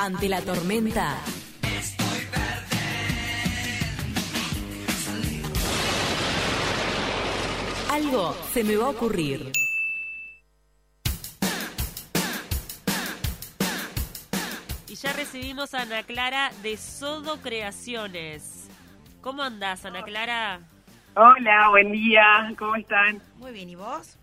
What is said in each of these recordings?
Ante la tormenta. Algo se me va a ocurrir. Y ya recibimos a Ana Clara de Sodo Creaciones. ¿Cómo andás, Ana Clara? Hola, buen día, ¿cómo están? Muy bien, ¿y vos?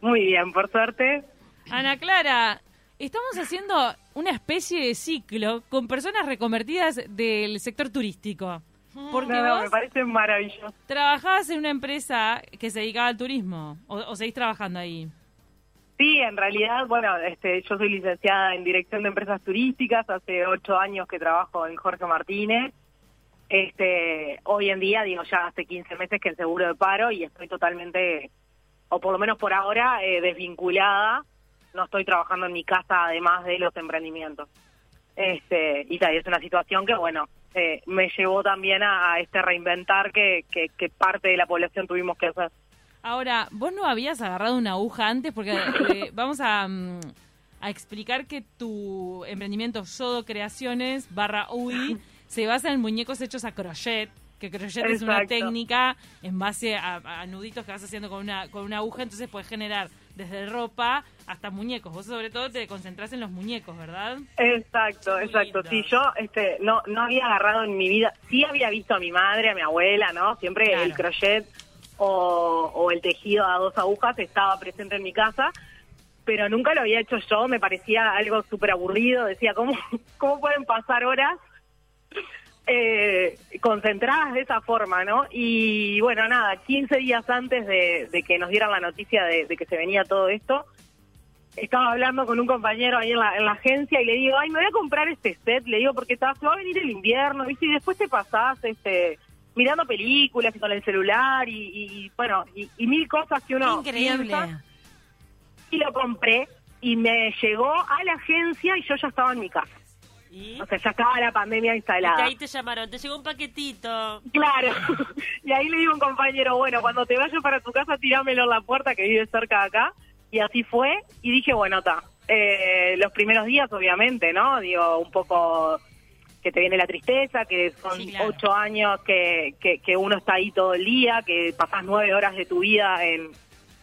Muy bien, por suerte. Ana Clara, estamos haciendo una especie de ciclo con personas reconvertidas del sector turístico. Porque No, no, me parece maravilloso. trabajabas en una empresa que se dedicaba al turismo, o, o seguís trabajando ahí. Sí, en realidad, bueno, este, yo soy licenciada en Dirección de Empresas Turísticas, hace ocho años que trabajo en Jorge Martínez. Este, hoy en día, digo, ya hace 15 meses que el seguro de paro y estoy totalmente, o por lo menos por ahora, eh, desvinculada. No estoy trabajando en mi casa además de los emprendimientos. Este, y es una situación que, bueno, eh, me llevó también a, a este reinventar que, que, que parte de la población tuvimos que hacer. Ahora, ¿vos no habías agarrado una aguja antes? Porque eh, vamos a, mm, a explicar que tu emprendimiento Sodo Creaciones barra UI se basa en muñecos hechos a crochet, que crochet es una técnica en base a, a nuditos que vas haciendo con una, con una aguja, entonces puedes generar desde ropa hasta muñecos. Vos sobre todo te concentrás en los muñecos, ¿verdad? Exacto, exacto. Sí, yo este, no, no había agarrado en mi vida, sí había visto a mi madre, a mi abuela, ¿no? Siempre Claro. el crochet o, o el tejido a dos agujas estaba presente en mi casa, pero nunca lo había hecho yo, me parecía algo súper aburrido, decía, ¿cómo, ¿cómo pueden pasar horas eh, concentradas de esa forma, ¿no? Y bueno, nada, 15 días antes de, de que nos dieran la noticia de, de que se venía todo esto, estaba hablando con un compañero ahí en la, en la agencia y le digo, ay, me voy a comprar este set, le digo, porque ta- se va a venir el invierno, ¿viste? Y después te pasás, este mirando películas y con el celular y, y- y, bueno, y, y mil cosas que uno Increíble. piensa. Y lo compré y me llegó a la agencia y yo ya estaba en mi casa. ¿Y? O sea, ya estaba la pandemia Y instalada. que ahí te llamaron, te llegó un paquetito. Claro. y ahí le digo a un compañero, bueno, cuando te vayas para tu casa, tirámelo en la puerta que vive cerca de acá. Y así fue. Y dije, bueno, está. los primeros días, obviamente, ¿no? Digo, un poco que te viene la tristeza, que son Sí, claro. ocho años que, que, que uno está ahí todo el día, que pasás nueve horas de tu vida en,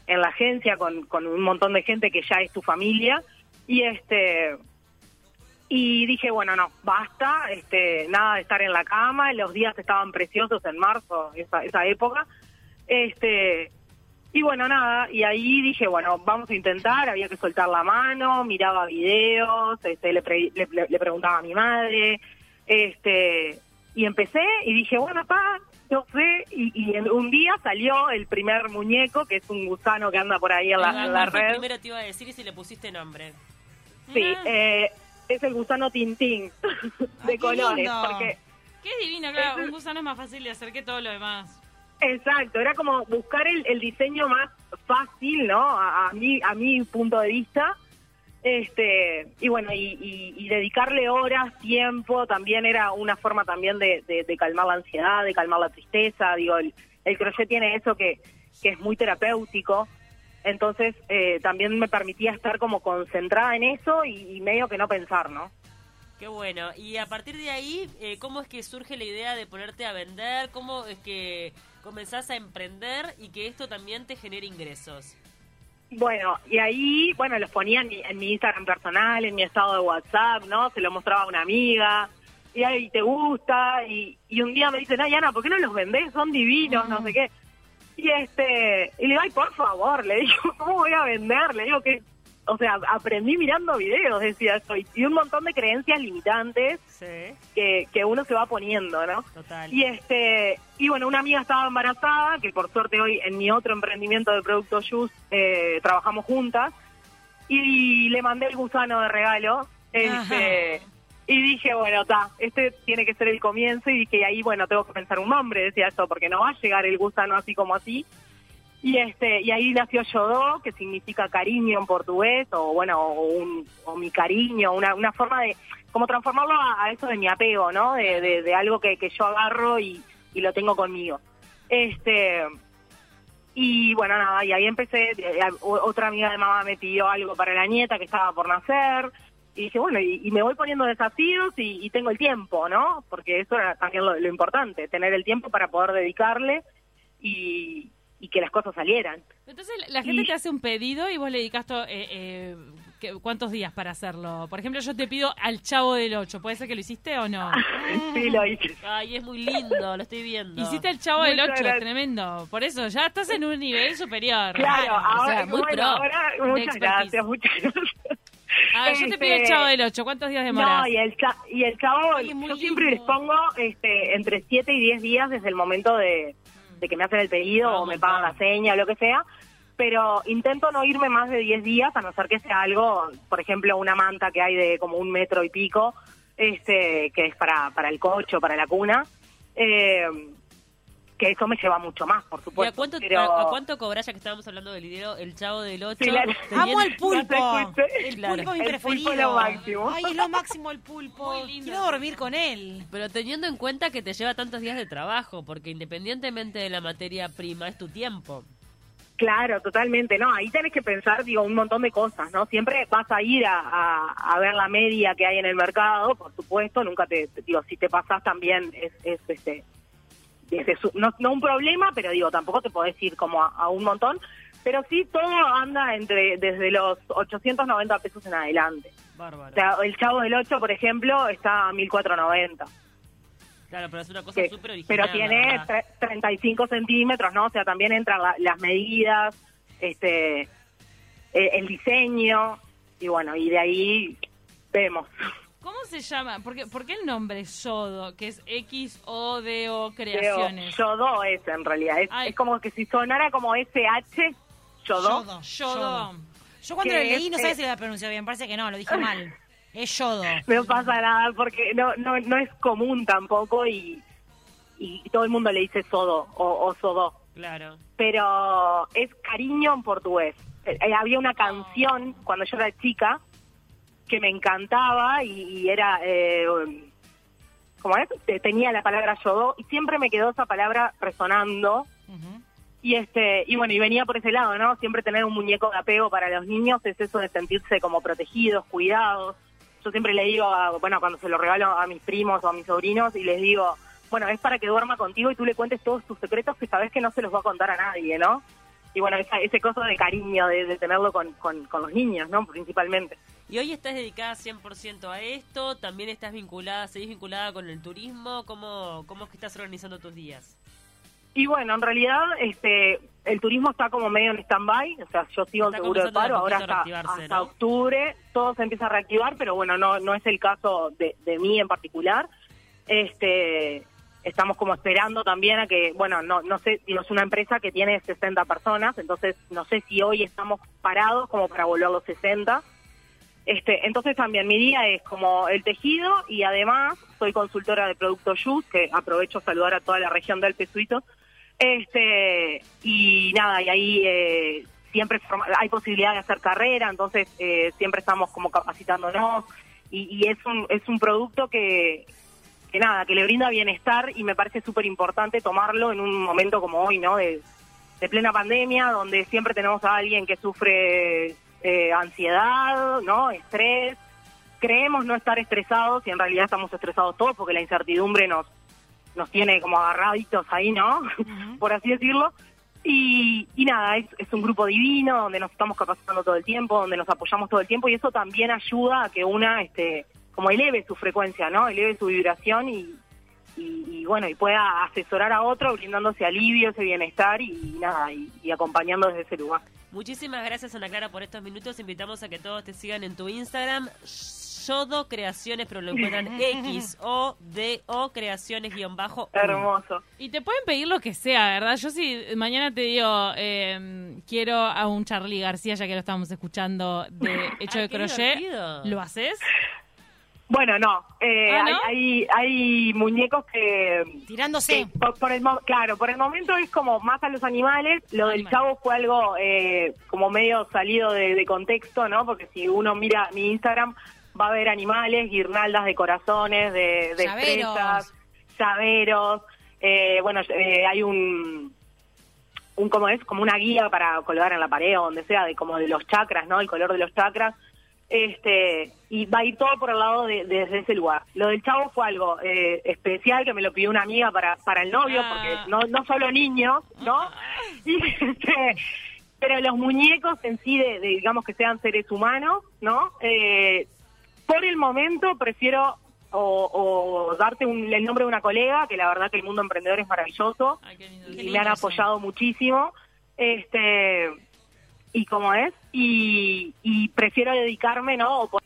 en la agencia con, con un montón de gente que ya es tu familia. Y este y dije, bueno, no, basta, este, nada de estar en la cama, los días estaban preciosos en marzo, esa, esa época. Este, y bueno, nada, y ahí dije, bueno, vamos a intentar, había que soltar la mano, miraba videos, este, le, pre- le, preguntaba a mi madre, este, y empecé y dije, bueno, pa, yo sé, y, y en- un día salió el primer muñeco, que es un gusano que anda por ahí en la, Ah, en la ¿cuál fue el red. Primero te iba a decir y si le pusiste nombre. Sí, Ah. eh, es el gusano Tintín, de colores, lindo. porque... Qué divino, claro. Un gusano es más fácil de hacer que todo lo demás. Exacto, era como buscar el, el diseño más fácil, ¿no? A, a mi a mi punto de vista. Este, y bueno, y, y- y dedicarle horas, tiempo, también era una forma también de, de- de calmar la ansiedad, de calmar la tristeza. Digo, el, el crochet tiene eso que, que es muy terapéutico. Entonces, eh, también me permitía estar como concentrada en eso y, y medio que no pensar, ¿no? Qué bueno. Y a partir de ahí, eh, ¿cómo es que surge la idea de ponerte a vender? ¿Cómo es que comenzás a emprender y que esto también te genere ingresos? Bueno, y ahí, bueno, los ponía en mi, en mi Instagram personal, en mi estado de WhatsApp, ¿no? Se lo mostraba a una amiga, y ahí te gusta, y, y un día me dicen, ay, Ana, ¿por qué no los vendés? Son divinos, no sé qué. Y este, y le digo, ay, por favor, le digo, ¿cómo voy a vender? Le digo que, o sea, aprendí mirando videos, decía eso, y, un montón de creencias limitantes Sí, que, que uno se va poniendo, ¿no? total. Y este y bueno, una amiga estaba embarazada, que por suerte hoy en mi otro emprendimiento de Producto Juice eh, trabajamos juntas, y le mandé el gusano de regalo. Este, y dije, bueno, está, este tiene que ser el comienzo, y dije, ahí, bueno, tengo que pensar un nombre, decía eso, porque no va a llegar el gusano así como así. Y este y ahí nació Yodó, que significa cariño en portugués, o bueno, o, un, o mi cariño, una, una forma de como transformarlo a, a eso de mi apego, ¿no? De, de, de algo que, que yo agarro y, y lo tengo conmigo. Este y bueno, nada, y ahí empecé, eh, otra amiga de mamá me pidió algo para la nieta que estaba por nacer, y dije, bueno, y, y me voy poniendo desafíos y, y tengo el tiempo, ¿no? Porque eso era también lo, lo importante, tener el tiempo para poder dedicarle y, y que las cosas salieran. Entonces la gente Y- te hace un pedido y vos le dedicas to- eh, eh, ¿qué- ¿cuántos días para hacerlo? Por ejemplo, yo te pido al Chavo del 8. ¿Puede ser que lo hiciste o no? sí, lo hice. Ay, es muy lindo, lo estoy viendo. Hiciste el Chavo del Muchas 8, gracias. tremendo. Por eso, ya estás en un nivel superior. Claro, o ahora, sea, muy bueno, pro ahora muchas gracias, muchas gracias. A ver, yo te pido el Este, Chavo del 8. ¿Cuántos días demoras? No, y el, cha- y el chavo, Ay, yo siempre les pongo este, entre 7 y 10 días desde el momento de, de que me hacen el pedido Ah, o me pagan la seña o lo que sea. Pero intento no irme más de 10 días, a no ser que sea algo, por ejemplo, una manta que hay de como un metro y pico, este que es para, para el coche o para la cuna. Eh, que eso me lleva mucho más, por ¿Y supuesto. a cuánto, pero- a, a cuánto cobras, ya que estábamos hablando del dinero, el chavo del 8? Sí, la- Amo el pulpo. No. El Claro. pulpo es mi El preferido. pulpo es lo máximo. Ay, es lo máximo el pulpo. Quiero dormir con él. Pero teniendo en cuenta que te lleva tantos días de trabajo, porque independientemente de la materia prima, es tu tiempo. Claro, totalmente. No, ahí tenés que pensar, digo, un montón de cosas, ¿no? Siempre vas a ir a, a- a ver la media que hay en el mercado, por supuesto. Nunca te, te- digo, si te pasás también es, es este, desde su- no, no un problema, pero digo, tampoco te podés ir como a, a un montón. Pero sí, todo anda entre desde los 890 pesos en adelante. Bárbaro. O sea, el Chavo del 8, por ejemplo, está a 1490. claro, pero es una cosa súper original. pero tiene verdad. tre- 35 centímetros, ¿no? O sea, también entran la- las medidas, este, eh, el diseño, y bueno, y de ahí vemos. ¿Cómo se llama? ¿Por qué, por qué el nombre Yodo, que es X-O-D-O Creaciones? Yodo es en realidad, es, Ay. es como que si sonara como SH, Yodo. Yodo. Yodo. Yo cuando Que lo leí no es- sabía si lo pronunciado bien. Parece que no, lo dije mal. Es yodo. No pasa nada porque no, no, no es común tampoco y, y todo el mundo le dice Sodo o, o Sodó. Claro. pero es cariño en portugués. Eh, eh, había una canción cuando yo era chica que me encantaba y, y era, eh, ¿cómo es? Te- Tenía la palabra yodo y siempre me quedó esa palabra resonando y este y bueno y venía por ese lado, ¿no? Siempre tener un muñeco de apego para los niños es eso de sentirse como protegidos, cuidados. Yo siempre le digo, a- bueno, cuando se lo regalo a mis primos o a mis sobrinos y les digo, bueno, es para que duerma contigo y tú le cuentes todos tus secretos que sabes que no se los va a contar a nadie, ¿no? Y bueno, esa- ese coso de cariño, de, de tenerlo con, con, con los niños, ¿no? Principalmente. ¿Y hoy estás dedicada 100% a esto? ¿También estás vinculada, seguís vinculada con el turismo? ¿Cómo, cómo es que estás organizando tus días? Y bueno, en realidad este el turismo está como medio en stand-by, o sea, yo sigo en seguro de paro, ahora hasta, hasta ¿no? octubre todo se empieza a reactivar, pero bueno, no no es el caso de, de mí en particular. Este estamos como esperando también a que, bueno, no no sé, es una empresa que tiene 60 personas, entonces no sé si hoy estamos parados como para volver a los 60. Este, entonces también mi día es como el tejido y además soy consultora de Producto Youth, que aprovecho saludar a toda la región del Pesuito. Este, y nada, y ahí eh, siempre hay posibilidad de hacer carrera, entonces eh, siempre estamos como capacitándonos y, es un es un producto que, que nada, que le brinda bienestar y me parece súper importante tomarlo en un momento como hoy, ¿no? De plena pandemia, donde siempre tenemos a alguien que sufre eh, ansiedad, ¿no? Estrés. Creemos no estar estresados y en realidad estamos estresados todos porque la incertidumbre nos nos tiene como agarraditos ahí, ¿no? Por así decirlo. Y, y nada, es, es un grupo divino donde nos estamos capacitando todo el tiempo, donde nos apoyamos todo el tiempo y eso también ayuda a que una, este, como eleve su frecuencia, ¿no? Eleve su vibración y, y, y bueno, y pueda asesorar a otro brindándose alivio, ese bienestar y, nada, y, y acompañando desde ese lugar. Muchísimas gracias Ana Clara por estos minutos. Invitamos a que todos te sigan en tu Instagram. Yodo Creaciones, pero lo encuentran X O D O Creaciones guion bajo. Hermoso. Y te pueden pedir lo que sea, ¿verdad? Yo si mañana te digo, eh, quiero a un Charlie García, ya que lo estamos escuchando, de hecho Ay, de crochet, divertido. ¿lo haces? Bueno, no, eh, ¿Ah, hay, no? hay, hay muñecos que Tirándose. que por, por el claro, por el momento es como más a los animales. Lo del chavo fue algo eh, como medio salido de, de contexto, ¿no? Porque si uno mira mi Instagram va a ver animales, guirnaldas de corazones, de, de Llaveros. estrellas, llaveros. Eh, bueno, eh, hay un un como es como una guía para colgar en la pared o donde sea de como de los chakras, ¿no? El color de los chakras. Este, y va a ir todo por el lado de, de- desde ese lugar. Lo del chavo fue algo eh, especial que me lo pidió una amiga para, para el novio, Ah. porque no, no solo niños, ¿no? Y, este, pero los muñecos en sí, de, de, digamos que sean seres humanos, ¿no? Eh, por el momento prefiero o, o darte un- el nombre de una colega, que la verdad que el mundo emprendedor es maravilloso Ay, qué lindo. y me han apoyado muchísimo. Este y como es y, y prefiero dedicarme, ¿no? O por-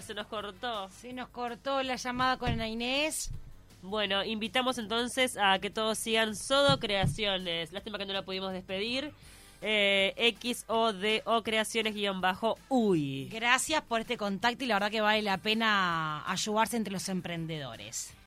se nos cortó. Se nos cortó la llamada con Ana Inés. Bueno, invitamos entonces a que todos sigan Sodo Creaciones. Lástima que no la pudimos despedir. Eh, X O D O Creaciones guion bajo Uy. Gracias por este contacto y la verdad que vale la pena ayudarse entre los emprendedores.